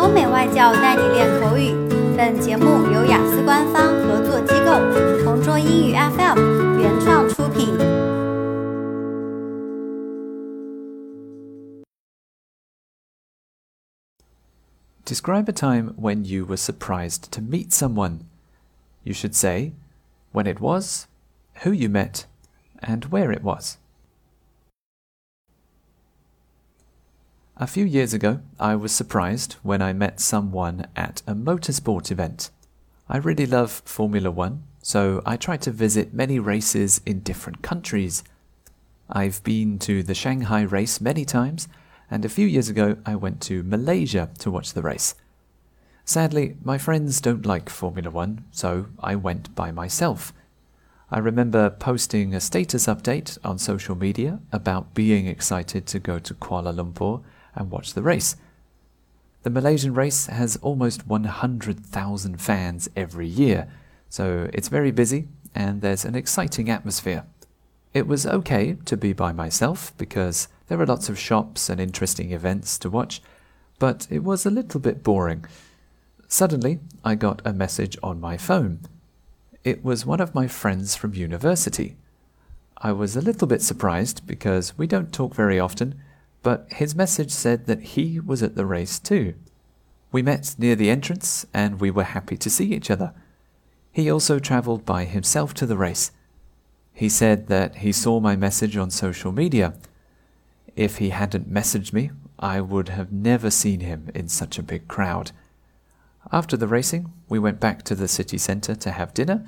欧美外教带你练口语。本节目由雅思官方合作机构同桌英语 FM 原创出品。Describe a time when you were surprised to meet someone. You should say when it was, who you met, and where it was. A few years ago, I was surprised when I met someone at a motorsport event. I really love Formula One, so I try to visit many races in different countries. I've been to the Shanghai race many times, and a few years ago I went to Malaysia to watch the race. Sadly, my friends don't like Formula One, so I went by myself. I remember posting a status update on social media about being excited to go to Kuala Lumpur and watch the race. The Malaysian race has almost 100,000 fans every year, so it's very busy and there's an exciting atmosphere. It was okay to be by myself because there are lots of shops and interesting events to watch, but it was a little bit boring. Suddenly, I got a message on my phone. It was one of my friends from university. I was a little bit surprised because we don't talk very often but his message said that he was at the race too. We met near the entrance and we were happy to see each other. He also travelled by himself to the race. He said that he saw my message on social media. If he hadn't messaged me, I would have never seen him in such a big crowd. After the racing, we went back to the city centre to have dinner.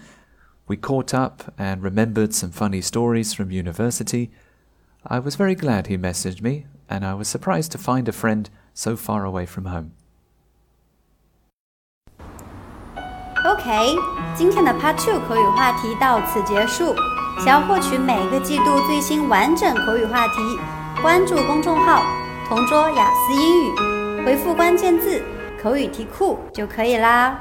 We caught up and remembered some funny stories from university. I was very glad he messaged me and I was surprised to find a friend so far away from home. OK，今天的 Part Two 口语话题到此结束。想要获取每个季度最新完整口语话题，关注公众号“同桌雅思英语”，回复关键字“口语题库”就可以啦。